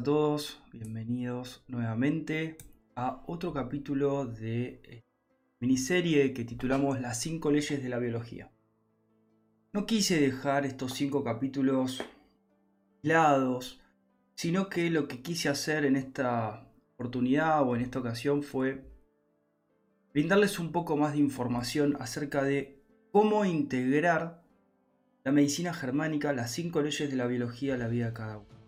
a todos, bienvenidos nuevamente a otro capítulo de eh, miniserie que titulamos Las 5 leyes de la biología. No quise dejar estos 5 capítulos aislados, sino que lo que quise hacer en esta oportunidad o en esta ocasión fue brindarles un poco más de información acerca de cómo integrar la medicina germánica, las 5 leyes de la biología a la vida de cada uno.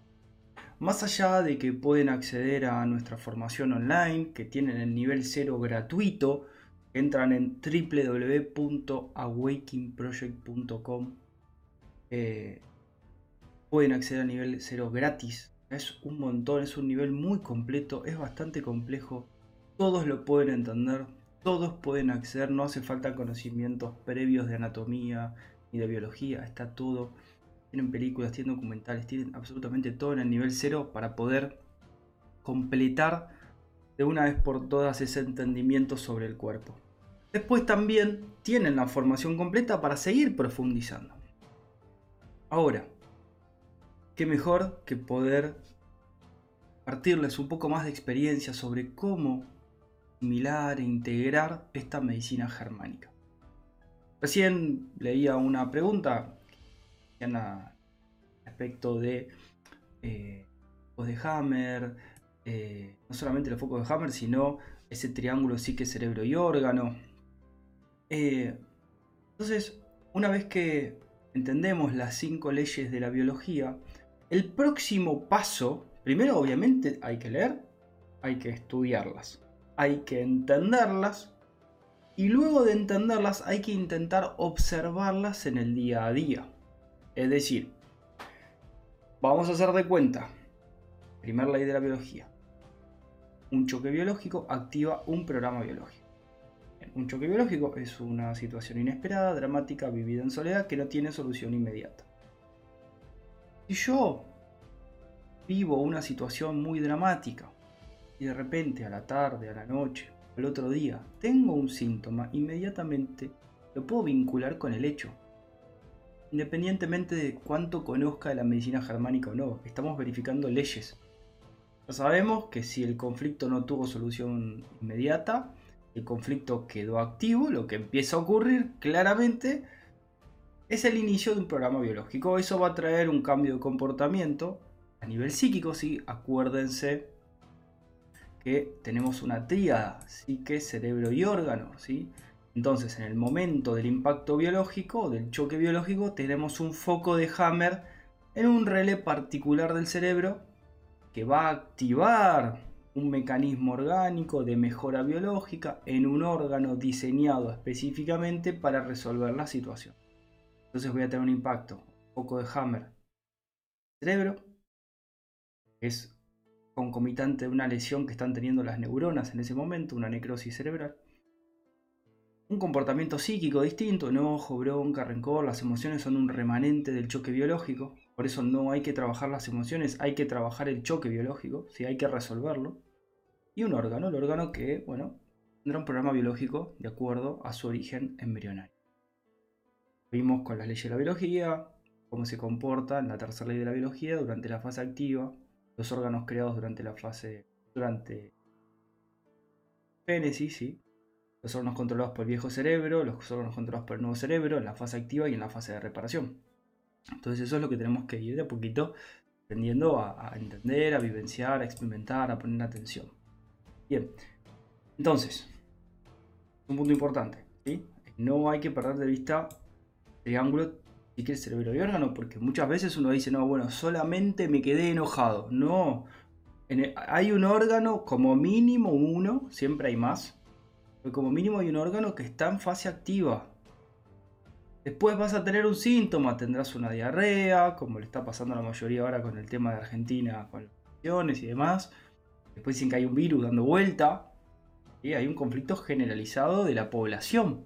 Más allá de que pueden acceder a nuestra formación online, que tienen el nivel 0 gratuito, entran en www.awakeningproject.com, eh, pueden acceder a nivel 0 gratis. Es un montón, es un nivel muy completo, es bastante complejo. Todos lo pueden entender, todos pueden acceder, no hace falta conocimientos previos de anatomía ni de biología, está todo tienen películas, tienen documentales, tienen absolutamente todo en el nivel cero para poder completar de una vez por todas ese entendimiento sobre el cuerpo. Después también tienen la formación completa para seguir profundizando. Ahora, qué mejor que poder partirles un poco más de experiencia sobre cómo asimilar e integrar esta medicina germánica. Recién leía una pregunta respecto de eh, de Hammer, eh, no solamente los focos de Hammer, sino ese triángulo psique, cerebro y órgano. Eh, entonces, una vez que entendemos las cinco leyes de la biología, el próximo paso, primero obviamente hay que leer, hay que estudiarlas, hay que entenderlas y luego de entenderlas hay que intentar observarlas en el día a día. Es decir, vamos a hacer de cuenta, primera ley de la biología, un choque biológico activa un programa biológico. Un choque biológico es una situación inesperada, dramática, vivida en soledad que no tiene solución inmediata. Si yo vivo una situación muy dramática y de repente a la tarde, a la noche, al otro día, tengo un síntoma, inmediatamente lo puedo vincular con el hecho independientemente de cuánto conozca de la medicina germánica o no, estamos verificando leyes. Ya sabemos que si el conflicto no tuvo solución inmediata, el conflicto quedó activo, lo que empieza a ocurrir claramente es el inicio de un programa biológico. Eso va a traer un cambio de comportamiento a nivel psíquico, ¿sí? Acuérdense que tenemos una tríada, psique, cerebro y órgano, ¿sí? Entonces, en el momento del impacto biológico, del choque biológico, tenemos un foco de Hammer en un relé particular del cerebro que va a activar un mecanismo orgánico de mejora biológica en un órgano diseñado específicamente para resolver la situación. Entonces voy a tener un impacto, foco de Hammer, cerebro, es concomitante de una lesión que están teniendo las neuronas en ese momento, una necrosis cerebral un comportamiento psíquico distinto, enojo, bronca, rencor, las emociones son un remanente del choque biológico, por eso no hay que trabajar las emociones, hay que trabajar el choque biológico, si hay que resolverlo. Y un órgano, el órgano que, bueno, tendrá un programa biológico de acuerdo a su origen embrionario. Vimos con las leyes de la biología, cómo se comporta en la tercera ley de la biología durante la fase activa, los órganos creados durante la fase, durante génesis, ¿sí? Los órganos controlados por el viejo cerebro, los órganos controlados por el nuevo cerebro, en la fase activa y en la fase de reparación. Entonces eso es lo que tenemos que ir de a poquito aprendiendo a, entender, a vivenciar, a experimentar, a poner atención. Bien, entonces, un punto importante, ¿sí? no hay que perder de vista el triángulo si quieres cerebro y órgano, porque muchas veces uno dice, no, bueno, solamente me quedé enojado. No, hay un órgano como mínimo uno, siempre hay más, porque como mínimo hay un órgano que está en fase activa. Después vas a tener un síntoma, tendrás una diarrea, como le está pasando a la mayoría ahora con el tema de Argentina, con las elecciones y demás. Después dicen que hay un virus dando vuelta. Y hay un conflicto generalizado de la población.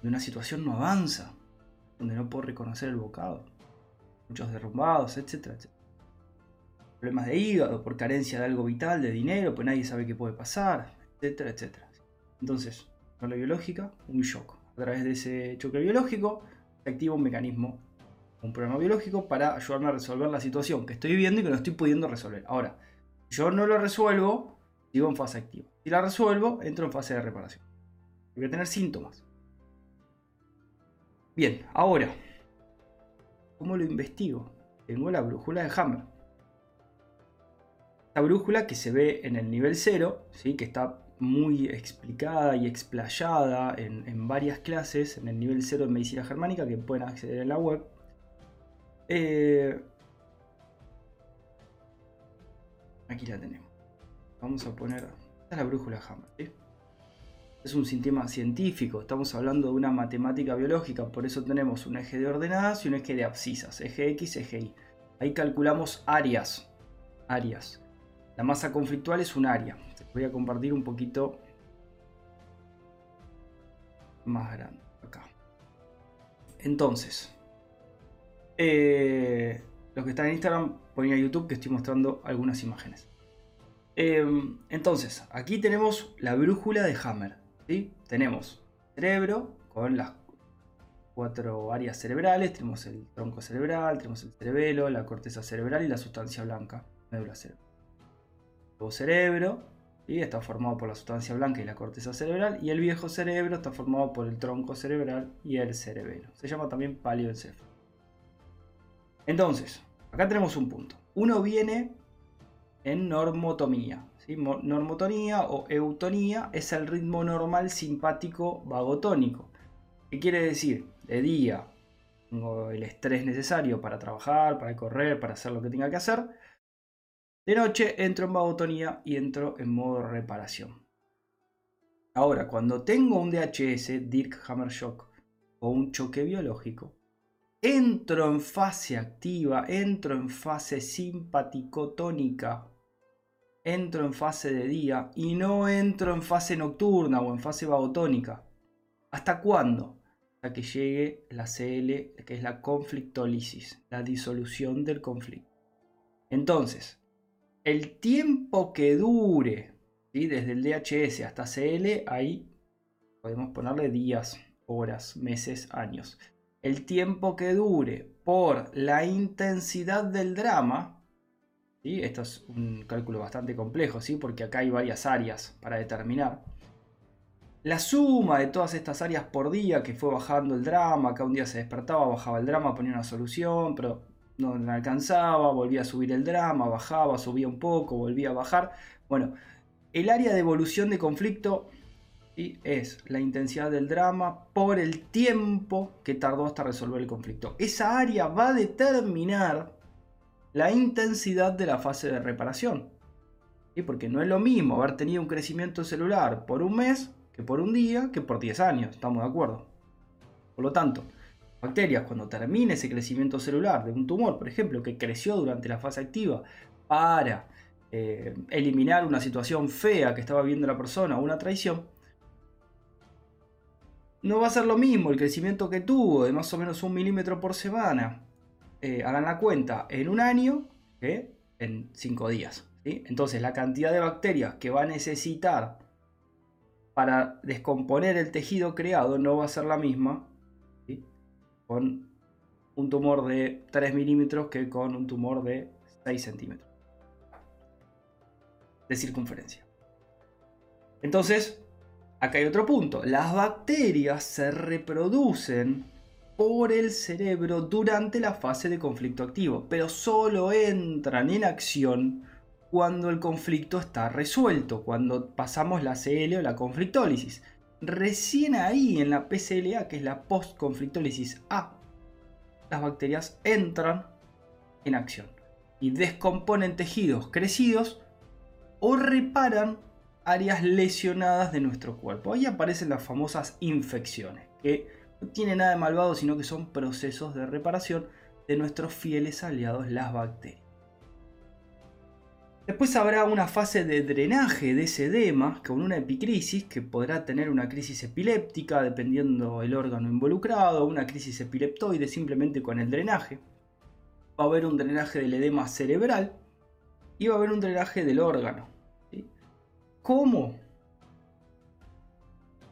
De una situación no avanza. Donde no puedo reconocer el bocado. Muchos derrumbados, etcétera, etcétera. Problemas de hígado por carencia de algo vital, de dinero, pues nadie sabe qué puede pasar etcétera, etcétera. Entonces, con la biológica, un shock. A través de ese choque biológico se activa un mecanismo un programa biológico para ayudarme a resolver la situación que estoy viviendo y que no estoy pudiendo resolver. Ahora, yo no lo resuelvo, sigo en fase activa. Si la resuelvo, entro en fase de reparación. Voy a tener síntomas. Bien, ahora, ¿cómo lo investigo? Tengo la brújula de Hammer. Esta brújula que se ve en el nivel 0, ¿sí? que está muy explicada y explayada en, varias clases en el nivel 0 de medicina germánica que pueden acceder en la web. Eh, aquí la tenemos. Vamos a poner. Esta es la brújula Hammer. Es un sistema científico, estamos hablando de una matemática biológica, por eso tenemos un eje de ordenadas y un eje de abscisas, eje X, eje Y. Ahí calculamos áreas. Áreas. La masa conflictual es un área voy a compartir un poquito más grande acá. Entonces, eh, los que están en Instagram, ponen a YouTube que estoy mostrando algunas imágenes. Em, entonces, aquí tenemos la brújula de Hammer. ¿sí? Tenemos cerebro con las cuatro áreas cerebrales. Tenemos el tronco cerebral, tenemos el cerebelo, la corteza cerebral y la sustancia blanca, médula cerebral. Luego cerebro, y está formado por la sustancia blanca y la corteza cerebral, y el viejo cerebro está formado por el tronco cerebral y el cerebelo. Se llama también paleoencéfalo. Entonces, acá tenemos un punto. Uno viene en normotomía. Normotonía o eutonía es el ritmo normal simpático vagotónico. ¿Qué quiere decir? De día tengo el estrés necesario para trabajar, para correr, para hacer lo que tenga que hacer de noche entro en vagotonía y entro en modo reparación. Ahora, cuando tengo un DHS, Dirk Hammer Shock, o un choque biológico, entro en fase activa, entro en fase simpaticotónica, entro en fase de día y no entro en fase nocturna o en fase vagotónica. ¿Hasta cuándo? Hasta que llegue la CL, que es la conflictólisis, la disolución del conflicto. Entonces, el tiempo que dure, desde el DHS hasta CL, ahí podemos ponerle días, horas, meses, años. El tiempo que dure por la intensidad del drama, ¿sí? esto es un cálculo bastante complejo, ¿sí? porque acá hay varias áreas para determinar. La suma de todas estas áreas por día que fue bajando el drama, acá un día se despertaba, bajaba el drama, ponía una solución, pero no alcanzaba, volvía a subir el drama, bajaba, subía un poco, volvía a bajar. Bueno, el área de evolución de conflicto es la intensidad del drama por el tiempo que tardó hasta resolver el conflicto. Esa área va a determinar la intensidad de la fase de reparación. ¿sí? Porque no es lo mismo haber tenido un crecimiento celular por un mes que por un día que por 10 años, estamos de acuerdo. Por lo tanto, bacterias, cuando termine ese crecimiento celular de un tumor, por ejemplo, que creció durante la fase activa para eh, eliminar una situación fea que estaba viendo la persona o una traición, no va a ser lo mismo el crecimiento que tuvo de más o menos un milímetro por semana, eh, hagan la cuenta, en un año que en cinco días. Entonces la cantidad de bacterias que va a necesitar para descomponer el tejido creado no va a ser la misma con un tumor de 3 milímetros que con un tumor de 6 centímetros de circunferencia. Entonces, acá hay otro punto. Las bacterias se reproducen por el cerebro durante la fase de conflicto activo, pero solo entran en acción cuando el conflicto está resuelto, cuando pasamos la CL o la conflictólisis. Recién ahí en la PCLA, que es la post-conflictólisis A, las bacterias entran en acción y descomponen tejidos crecidos o reparan áreas lesionadas de nuestro cuerpo. Ahí aparecen las famosas infecciones, que no tienen nada de malvado, sino que son procesos de reparación de nuestros fieles aliados, las bacterias. Después habrá una fase de drenaje de ese edema con una epicrisis que podrá tener una crisis epiléptica dependiendo el órgano involucrado, una crisis epileptoide simplemente con el drenaje. Va a haber un drenaje del edema cerebral y va a haber un drenaje del órgano. ¿Cómo?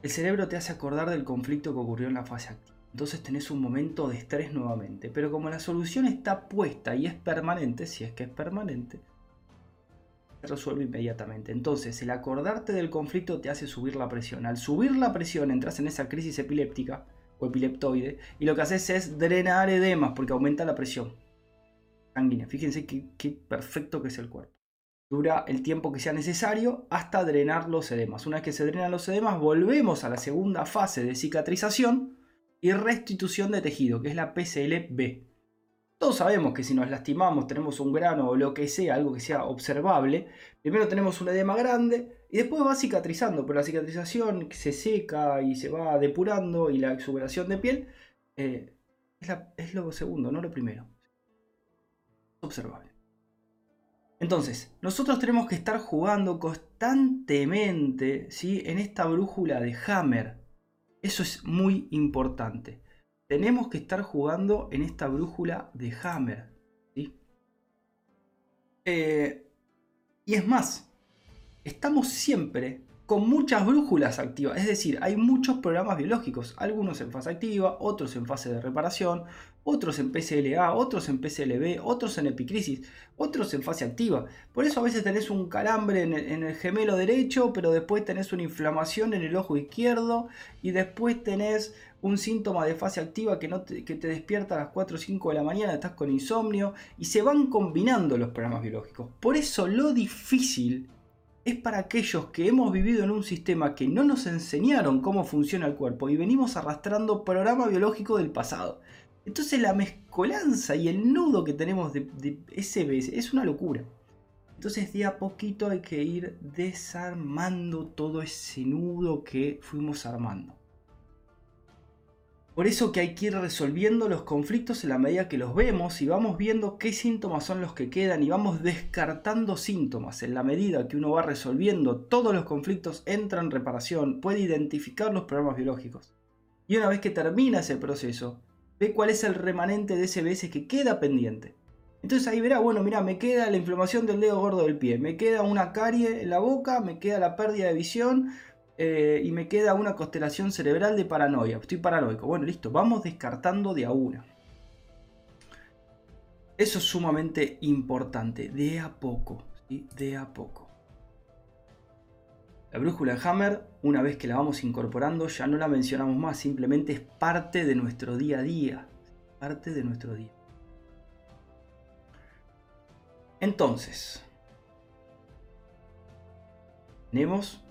El cerebro te hace acordar del conflicto que ocurrió en la fase activa. entonces tenés un momento de estrés nuevamente. Pero como la solución está puesta y es permanente, si es que es permanente, resuelve inmediatamente. Entonces, el acordarte del conflicto te hace subir la presión. Al subir la presión, entras en esa crisis epiléptica o epileptoide y lo que haces es drenar edemas porque aumenta la presión sanguínea. Fíjense qué, perfecto que es el cuerpo. Dura el tiempo que sea necesario hasta drenar los edemas. Una vez que se drenan los edemas, volvemos a la segunda fase de cicatrización y restitución de tejido, que es la PCLB. Todos sabemos que si nos lastimamos, tenemos un grano o lo que sea, algo que sea observable, primero tenemos un edema grande y después va cicatrizando, pero la cicatrización se seca y se va depurando y la exuberación de piel eh, es, es lo segundo, no lo primero. Observable. Entonces, nosotros tenemos que estar jugando constantemente ¿sí? en esta brújula de Hammer eso es muy importante. Tenemos que estar jugando en esta brújula de Hammer. Eh, y es más, estamos siempre con muchas brújulas activas. Es decir, hay muchos programas biológicos, algunos en fase activa, otros en fase de reparación, otros en PCLA, otros en PCLB, otros en epicrisis, otros en fase activa. Por eso a veces tenés un calambre en el, gemelo derecho, pero después tenés una inflamación en el ojo izquierdo y después tenés un síntoma de fase activa que, no te, que te despierta a las 4 o 5 de la mañana, estás con insomnio y se van combinando los programas biológicos. Por eso lo difícil es para aquellos que hemos vivido en un sistema que no nos enseñaron cómo funciona el cuerpo y venimos arrastrando programa biológico del pasado. Entonces la mezcolanza y el nudo que tenemos de, de SBS es una locura. Entonces de a poquito hay que ir desarmando todo ese nudo que fuimos armando. Por eso que hay que ir resolviendo los conflictos en la medida que los vemos y vamos viendo qué síntomas son los que quedan y vamos descartando síntomas. En la medida que uno va resolviendo todos los conflictos, entra en reparación, puede identificar los problemas biológicos. Y una vez que termina ese proceso, ve cuál es el remanente de ese BS que queda pendiente. Entonces ahí verá, bueno, mira, me queda la inflamación del dedo gordo del pie, me queda una carie en la boca, me queda la pérdida de visión, eh, y me queda una constelación cerebral de paranoia. Estoy paranoico. Bueno, listo, vamos descartando de a una. Eso es sumamente importante, de a poco, de a poco. La brújula Hammer, una vez que la vamos incorporando, ya no la mencionamos más, simplemente es parte de nuestro día a día. Parte de nuestro día. Entonces, tenemos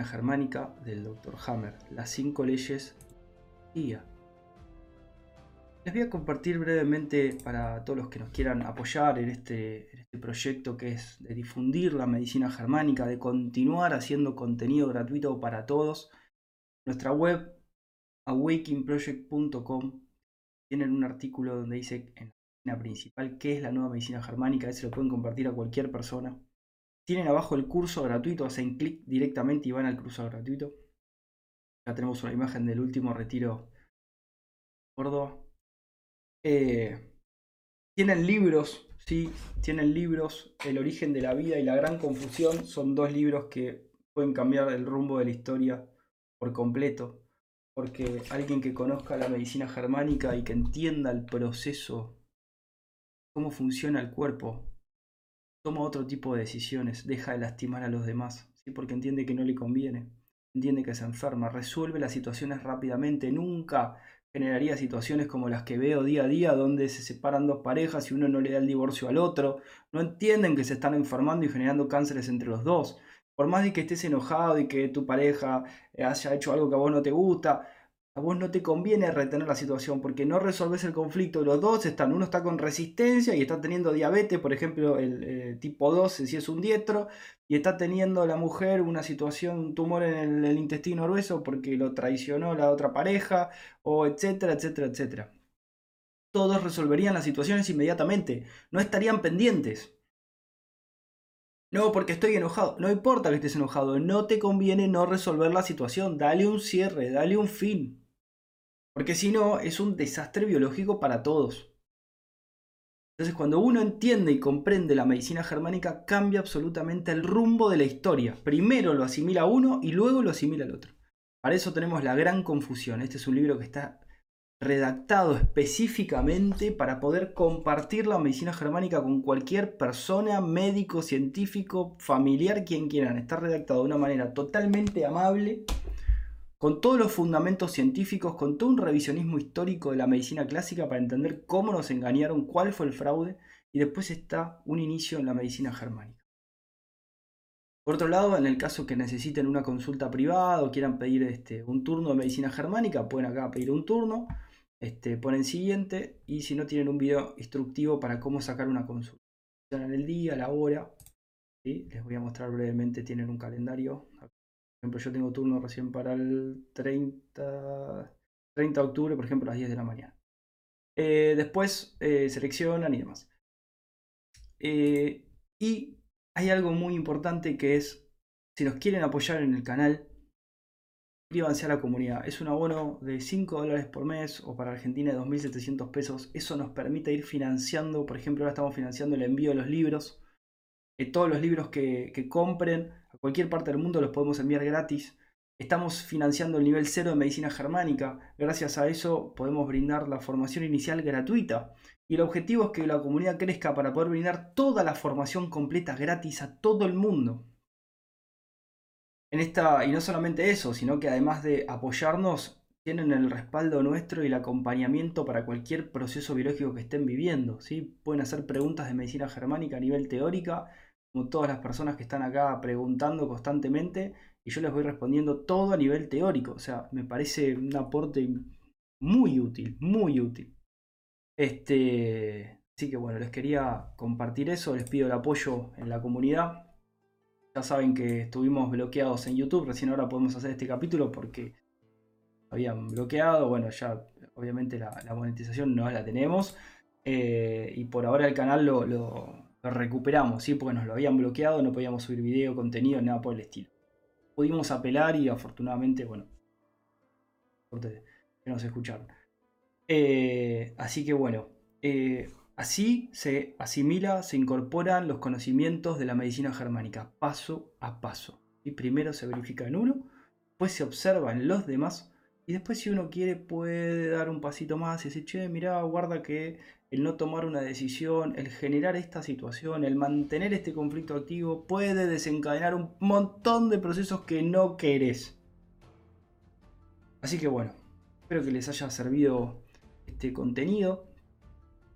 germánica del Dr. Hammer, las cinco leyes guía. Les voy a compartir brevemente para todos los que nos quieran apoyar en este, este proyecto que es de difundir la medicina germánica, de continuar haciendo contenido gratuito para todos. Nuestra web awakingproject.com tienen un artículo donde dice en la página principal qué es la nueva medicina germánica, ese lo pueden compartir a cualquier persona. Tienen abajo el curso gratuito, hacen clic directamente y van al curso gratuito. Ya tenemos una imagen del último retiro Córdoba. Eh, tienen libros, sí, tienen libros, El origen de la vida y la gran confusión. Son dos libros que pueden cambiar el rumbo de la historia por completo. Porque alguien que conozca la medicina germánica y que entienda el proceso, cómo funciona el cuerpo, toma otro tipo de decisiones, deja de lastimar a los demás, porque entiende que no le conviene, entiende que se enferma, resuelve las situaciones rápidamente, nunca generaría situaciones como las que veo día a día, donde se separan dos parejas y uno no le da el divorcio al otro, no entienden que se están enfermando y generando cánceres entre los dos. Por más de que estés enojado y que tu pareja haya hecho algo que a vos no te gusta, a vos no te conviene retener la situación porque no resolves el conflicto. Los dos están, uno está con resistencia y está teniendo diabetes, por ejemplo, el eh, tipo 2 si es un dietro, y está teniendo la mujer una situación, un tumor en el, intestino grueso porque lo traicionó la otra pareja, o etcétera, etcétera, etcétera. Todos resolverían las situaciones inmediatamente, no estarían pendientes. No, porque estoy enojado. No importa que estés enojado, no te conviene no resolver la situación. Dale un cierre, dale un fin. Porque si no, es un desastre biológico para todos. Entonces, cuando uno entiende y comprende la medicina germánica, cambia absolutamente el rumbo de la historia. Primero lo asimila uno y luego lo asimila el otro. Para eso tenemos la gran confusión. Este es un libro que está redactado específicamente para poder compartir la medicina germánica con cualquier persona, médico, científico, familiar, quien quieran. Está redactado de una manera totalmente amable, con todos los fundamentos científicos, con todo un revisionismo histórico de la medicina clásica para entender cómo nos engañaron, cuál fue el fraude, y después está un inicio en la medicina germánica. Por otro lado, en el caso que necesiten una consulta privada o quieran pedir este, un turno de medicina germánica, pueden acá pedir un turno este, ponen siguiente y si no tienen un video instructivo para cómo sacar una consulta. En el día, la hora, les voy a mostrar brevemente, tienen un calendario. Por ejemplo, yo tengo turno recién para el 30, 30 de octubre, por ejemplo, a las 10 de la mañana. Eh, después eh, seleccionan y demás. Eh, y hay algo muy importante que es, si nos quieren apoyar en el canal, suscríbanse a la comunidad. Es un abono de 5 dólares por mes o para Argentina de 2.700 pesos. Eso nos permite ir financiando, por ejemplo, ahora estamos financiando el envío de los libros. Eh, todos los libros que, compren a cualquier parte del mundo los podemos enviar gratis. Estamos financiando el nivel 0 de medicina germánica. Gracias a eso podemos brindar la formación inicial gratuita. Y el objetivo es que la comunidad crezca para poder brindar toda la formación completa gratis a todo el mundo en esta, y no solamente eso, sino que además de apoyarnos, tienen el respaldo nuestro y el acompañamiento para cualquier proceso biológico que estén viviendo. ¿sí? Pueden hacer preguntas de medicina germánica a nivel teórica, todas las personas que están acá preguntando constantemente, y yo les voy respondiendo todo a nivel teórico. O sea, me parece un aporte muy útil, muy útil. Este, así que bueno, les quería compartir eso, les pido el apoyo en la comunidad. Ya saben que estuvimos bloqueados en YouTube, recién ahora podemos hacer este capítulo porque habían bloqueado, bueno, ya obviamente la, monetización no la tenemos eh, y por ahora el canal lo, recuperamos, ¿sí? porque nos lo habían bloqueado, no podíamos subir video, contenido, nada por el estilo. Pudimos apelar y afortunadamente, bueno, que nos escucharon. Eh, así que bueno, eh, Así se asimila, se incorporan los conocimientos de la medicina germánica, paso a paso. Y primero se verifica en uno, después se observa en los demás, y después si uno quiere puede dar un pasito más y decir, che, mirá, guarda que el no tomar una decisión, el generar esta situación, el mantener este conflicto activo, puede desencadenar un montón de procesos que no querés. Así que bueno, espero que les haya servido este contenido.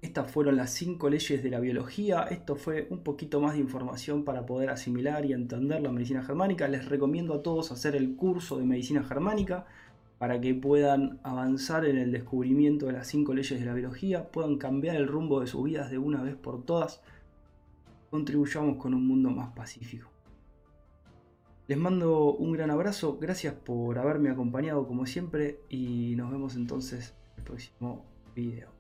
Estas fueron las cinco leyes de la biología. Esto fue un poquito más de información para poder asimilar y entender la medicina germánica. Les recomiendo a todos hacer el curso de medicina germánica para que puedan avanzar en el descubrimiento de las cinco leyes de la biología, puedan cambiar el rumbo de sus vidas de una vez por todas. Contribuyamos con un mundo más pacífico. Les mando un gran abrazo, gracias por haberme acompañado como siempre y nos vemos entonces en el próximo video.